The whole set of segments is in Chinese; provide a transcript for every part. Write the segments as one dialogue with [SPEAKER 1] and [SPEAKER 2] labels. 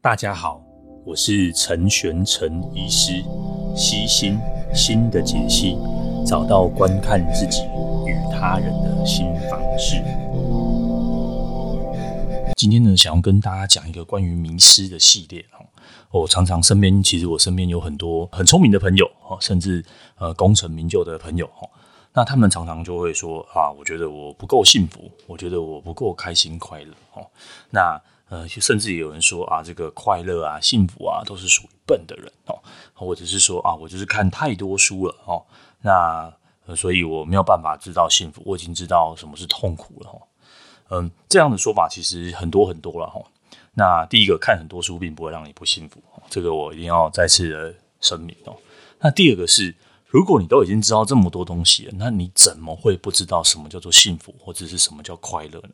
[SPEAKER 1] 大家好，我是陈玄陈医师，悉心心的解析，找到观看自己与他人的新方式。今天呢，想要跟大家讲一个关于迷思的系列哈。我常常身边，其实我身边有很多很聪明的朋友哈，甚至呃功成名就的朋友哈。那他们常常就会说啊，我觉得我不够幸福，我觉得我不够开心快乐哈。那呃，甚至也有人说啊，这个快乐啊、幸福啊，都是属于笨的人哦，或者是说啊，我就是看太多书了哦，那，所以我没有办法知道幸福，我已经知道什么是痛苦了哈。嗯，这样的说法其实很多很多了哈。那第一个，看很多书并不会让你不幸福，这个我一定要再次的声明哦。那第二个是，如果你都已经知道这么多东西了，那你怎么会不知道什么叫做幸福，或者是什么叫快乐呢？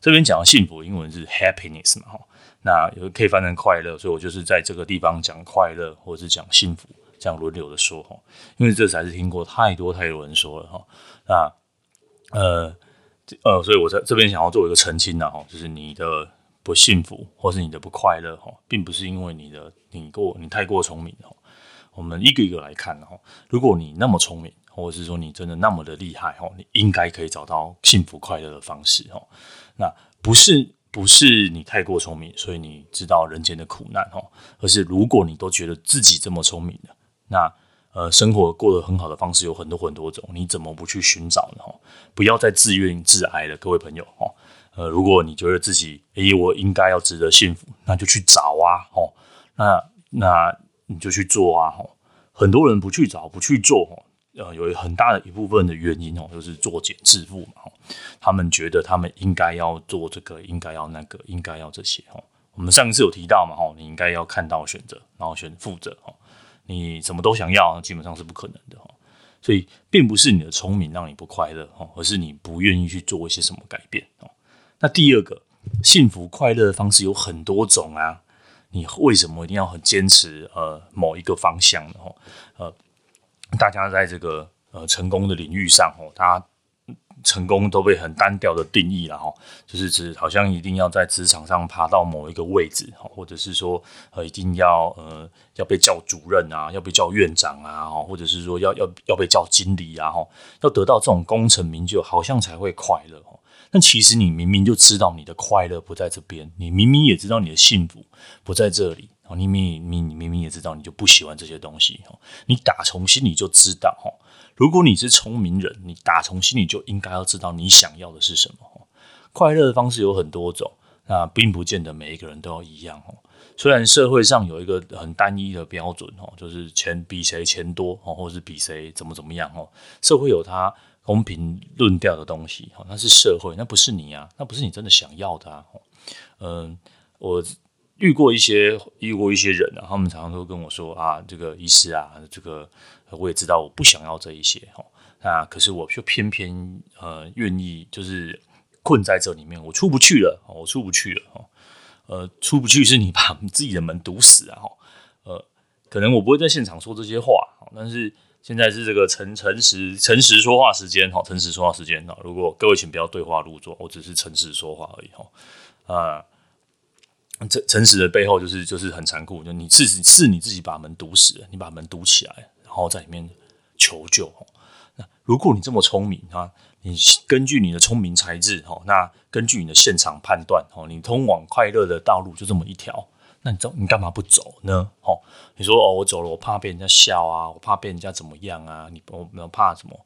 [SPEAKER 1] 这边讲幸福，英文是 happiness 嘛，哈，那有可以翻成快乐，所以我就是在这个地方讲快乐，或者是讲幸福，这样轮流的说，哈，因为这才是听过太多太多人说了，哈，那呃呃，所以我在这边想要做一个澄清呢，哈，就是你的不幸福或是你的不快乐，哈，并不是因为你的你过你太过聪明，哈，我们一个一个来看，哈，如果你那么聪明，或者是说你真的那么的厉害，哦，你应该可以找到幸福快乐的方式，哦。那不是不是你太过聪明，所以你知道人间的苦难哦，而是如果你都觉得自己这么聪明的，那呃生活过得很好的方式有很多很多种，你怎么不去寻找呢？不要再自怨自哀了，各位朋友哦。呃，如果你觉得自己诶，我应该要值得幸福，那就去找啊哦。那那你就去做啊哦。很多人不去找，不去做哦。呃，有很大的一部分的原因哦，就是作茧自缚嘛。他们觉得他们应该要做这个，应该要那个，应该要这些哦。我们上一次有提到嘛，哈，你应该要看到选择，然后选负责哦。你什么都想要，基本上是不可能的哈。所以，并不是你的聪明让你不快乐哦，而是你不愿意去做一些什么改变哦。那第二个，幸福快乐的方式有很多种啊。你为什么一定要很坚持呃某一个方向呢？呃。大家在这个呃成功的领域上哦，大家成功都被很单调的定义了哈，就是指好像一定要在职场上爬到某一个位置哈，或者是说呃一定要呃要被叫主任啊，要被叫院长啊，或者是说要要要被叫经理啊哈，要得到这种功成名就，好像才会快乐哦。但其实你明明就知道你的快乐不在这边，你明明也知道你的幸福不在这里。你明明你明明也知道，你就不喜欢这些东西。你打从心里就知道，如果你是聪明人，你打从心里就应该要知道你想要的是什么。快乐的方式有很多种，那并不见得每一个人都要一样哦。虽然社会上有一个很单一的标准哦，就是钱比谁钱多，或者是比谁怎么怎么样哦。社会有它公平论调的东西，那是社会，那不是你啊，那不是你真的想要的啊。嗯，我。遇过一些遇过一些人啊，他们常常都跟我说啊，这个医师啊，这个我也知道我不想要这一些哈，那可是我就偏偏呃愿意就是困在这里面，我出不去了，我出不去了哈，呃，出不去是你把自己的门堵死啊哈，呃，可能我不会在现场说这些话，但是现在是这个诚诚实诚实说话时间哈，诚实说话时间哈，如果各位请不要对话入座，我只是诚实说话而已哈，啊。诚诚实的背后就是就是很残酷，就你是是你自己把门堵死了，你把门堵起来，然后在里面求救。那如果你这么聪明啊，你根据你的聪明才智，哈那根据你的现场判断，哈你通往快乐的道路就这么一条，那你走你干嘛不走呢？你说哦，我走了，我怕被人家笑啊，我怕被人家怎么样啊？你我怕什么？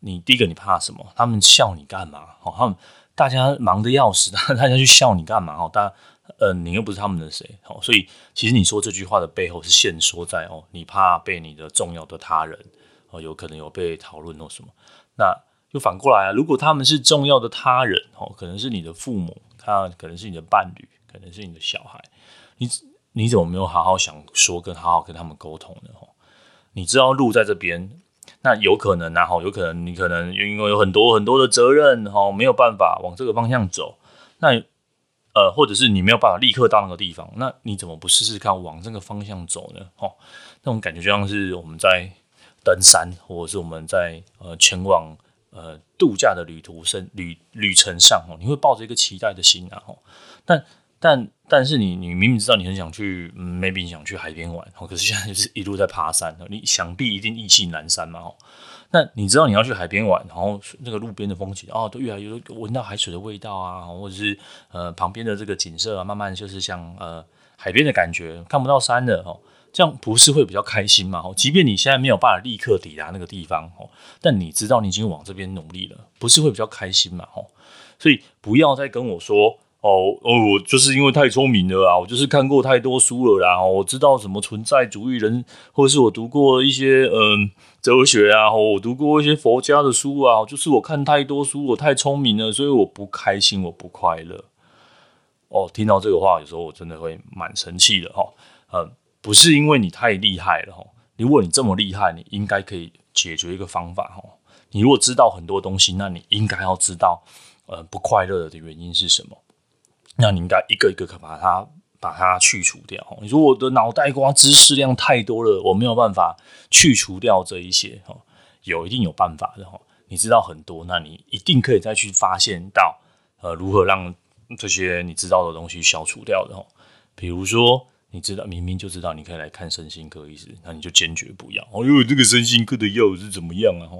[SPEAKER 1] 你第一个你怕什么？他们笑你干嘛？他们大家忙得要死，大家去笑你干嘛？大家。呃，你又不是他们的谁，哦，所以其实你说这句话的背后是限缩在哦，你怕被你的重要的他人哦，有可能有被讨论或什么。那就反过来啊，如果他们是重要的他人哦，可能是你的父母，他可能是你的伴侣，可能是你的小孩，你你怎么没有好好想说，跟好好跟他们沟通呢？哦，你知道路在这边，那有可能啊，有可能你可能因为有很多很多的责任哈，没有办法往这个方向走，那。呃，或者是你没有办法立刻到那个地方，那你怎么不试试看往这个方向走呢？哦，那种感觉就像是我们在登山，或者是我们在呃前往呃度假的旅途上旅旅程上哦，你会抱着一个期待的心啊，哦但但但是你你明明知道你很想去，嗯，maybe 你想去海边玩，可是现在就是一路在爬山，你想必一定意气阑珊嘛，那你知道你要去海边玩，然后那个路边的风景哦，都越来越闻到海水的味道啊，或者是呃旁边的这个景色啊，慢慢就是像呃海边的感觉，看不到山的哦，这样不是会比较开心吗？哦，即便你现在没有办法立刻抵达那个地方哦，但你知道你已经往这边努力了，不是会比较开心嘛？哦，所以不要再跟我说。哦哦，我就是因为太聪明了啊！我就是看过太多书了啦，我知道什么存在主义人，或者是我读过一些嗯哲学啊，我读过一些佛家的书啊，就是我看太多书，我太聪明了，所以我不开心，我不快乐。哦，听到这个话，有时候我真的会蛮生气的哈。嗯，不是因为你太厉害了哈，如果你这么厉害，你应该可以解决一个方法哈。你如果知道很多东西，那你应该要知道，呃，不快乐的原因是什么？那你应该一个一个可把它把它去除掉。你说我的脑袋瓜知识量太多了，我没有办法去除掉这一些。有一定有办法的。你知道很多，那你一定可以再去发现到，呃，如何让这些你知道的东西消除掉的。比如说，你知道明明就知道你可以来看身心科医师，那你就坚决不要。哦，因为这个身心科的药是怎么样啊？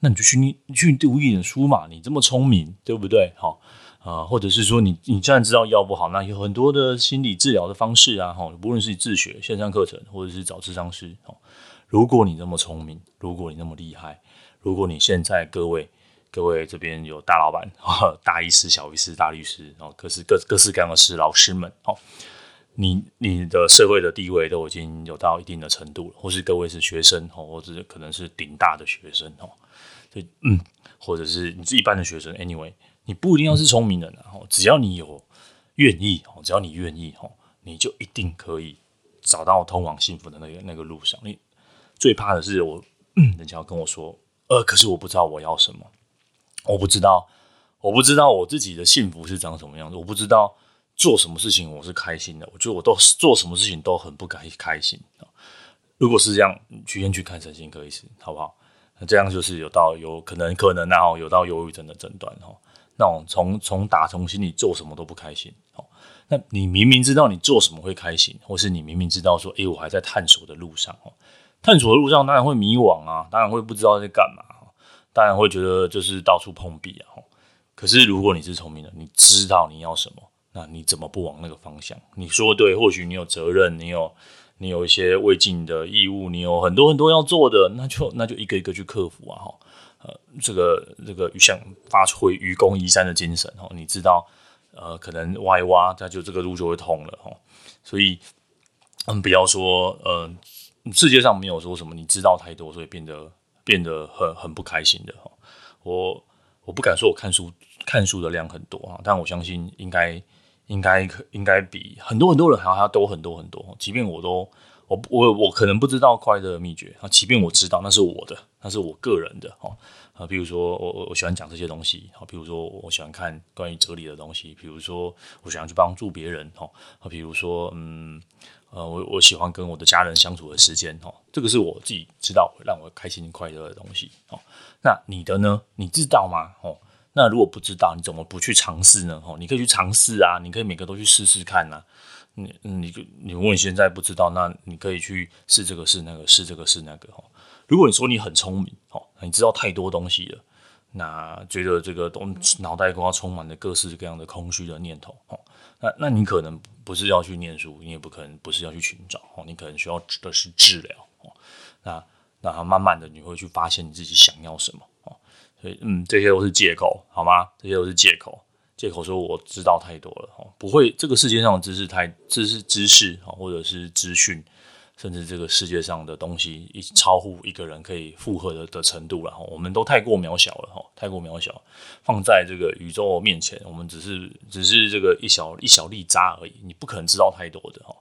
[SPEAKER 1] 那你就去你去读一点书嘛。你这么聪明，对不对？好。啊，或者是说你你既然知道药不好，那有很多的心理治疗的方式啊，哈，不论是自学线上课程，或者是找咨商师，哈，如果你那么聪明，如果你那么厉害，如果你现在各位各位这边有大老板、大医师、小医师、大律师，哦，各式各各式各样的师老师们，哦，你你的社会的地位都已经有到一定的程度了，或是各位是学生，哦，或者可能是顶大的学生，哦，所以嗯，或者是你是一般的学生，anyway。你不一定要是聪明人，然后只要你有愿意，只要你愿意，你就一定可以找到通往幸福的那个那个路上。你最怕的是我，人家要跟我说，呃，可是我不知道我要什么，我不知道，我不知道我自己的幸福是长什么样子，我不知道做什么事情我是开心的，我觉得我都做什么事情都很不开开心。如果是这样，你先去看身心科医师，好不好？那这样就是有到有可能可能然后有到忧郁症的诊断。那种从从打从心里做什么都不开心，哦，那你明明知道你做什么会开心，或是你明明知道说，诶，我还在探索的路上，哦，探索的路上当然会迷惘啊，当然会不知道在干嘛，当然会觉得就是到处碰壁啊，可是如果你是聪明的，你知道你要什么，那你怎么不往那个方向？你说对，或许你有责任，你有你有一些未尽的义务，你有很多很多要做的，那就那就一个一个去克服啊，哈。呃，这个这个想发挥愚公移山的精神哦，你知道，呃，可能挖一挖，那就这个路就会通了哦。所以，嗯，不要说，呃，世界上没有说什么你知道太多，所以变得变得很很不开心的哈。我我不敢说我看书看书的量很多啊，但我相信应该应该应该比很多很多人还要多很多很多。即便我都。我我我可能不知道快乐的秘诀啊，即便我知道那是我的，那是我个人的哦啊，比如说我我我喜欢讲这些东西啊，比如说我喜欢看关于哲理的东西，比如说我喜欢去帮助别人哦啊，比如说嗯呃我我喜欢跟我的家人相处的时间哦，这个是我自己知道让我开心快乐的东西哦。那你的呢？你知道吗？哦，那如果不知道，你怎么不去尝试呢？哦，你可以去尝试啊，你可以每个都去试试看呐。你你你，问现在不知道，那你可以去试这个试那个，试这个试那个哈。如果你说你很聪明哦，你知道太多东西了，那觉得这个东脑袋瓜充满了各式各样的空虚的念头哦，那那你可能不是要去念书，你也不可能不是要去寻找哦，你可能需要的是治疗哦。那那慢慢的你会去发现你自己想要什么哦。所以嗯，这些都是借口好吗？这些都是借口。借口说我知道太多了哈，不会，这个世界上的知识太知识知识啊，或者是资讯，甚至这个世界上的东西，已超乎一个人可以负荷的的程度了哈。我们都太过渺小了哈，太过渺小，放在这个宇宙面前，我们只是只是这个一小一小粒渣而已。你不可能知道太多的哈，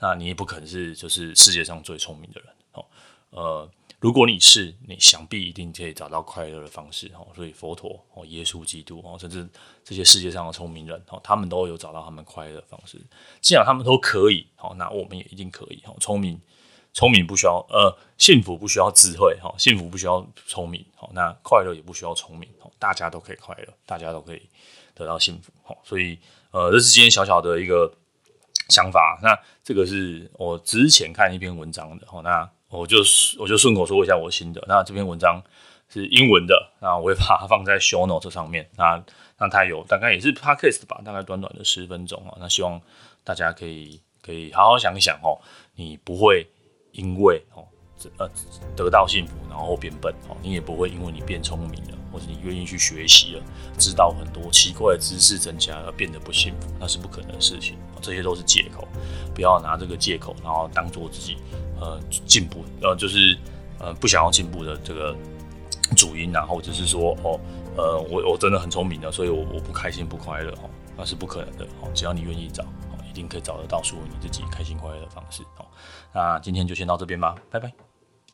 [SPEAKER 1] 那你也不可能是就是世界上最聪明的人哦，呃。如果你是，你想必一定可以找到快乐的方式哦。所以佛陀哦、耶稣基督哦，甚至这些世界上的聪明人哦，他们都有找到他们快乐的方式。既然他们都可以哦，那我们也一定可以哦。聪明，聪明不需要呃，幸福不需要智慧哈，幸福不需要聪明好，那快乐也不需要聪明哦，大家都可以快乐，大家都可以得到幸福好。所以呃，这是今天小小的一个想法。那这个是我之前看一篇文章的，那我就我就顺口说一下我新的。那这篇文章是英文的，那我会把它放在 show note 上面。那那它有大概也是 podcast 吧，大概短短的十分钟啊。那希望大家可以可以好好想一想哦，你不会因为哦呃得到幸福然后变笨哦，你也不会因为你变聪明了，或者你愿意去学习了，知道很多奇怪的知识增加而变得不幸福，那是不可能的事情。这些都是借口，不要拿这个借口，然后当做自己呃进步呃就是呃不想要进步的这个主因，然后只是说哦。呃，我我真的很聪明的，所以我我不开心不快乐哦，那是不可能的哦。只要你愿意找，哦，一定可以找得到属于你自己开心快乐的方式哦。那今天就先到这边吧，拜拜。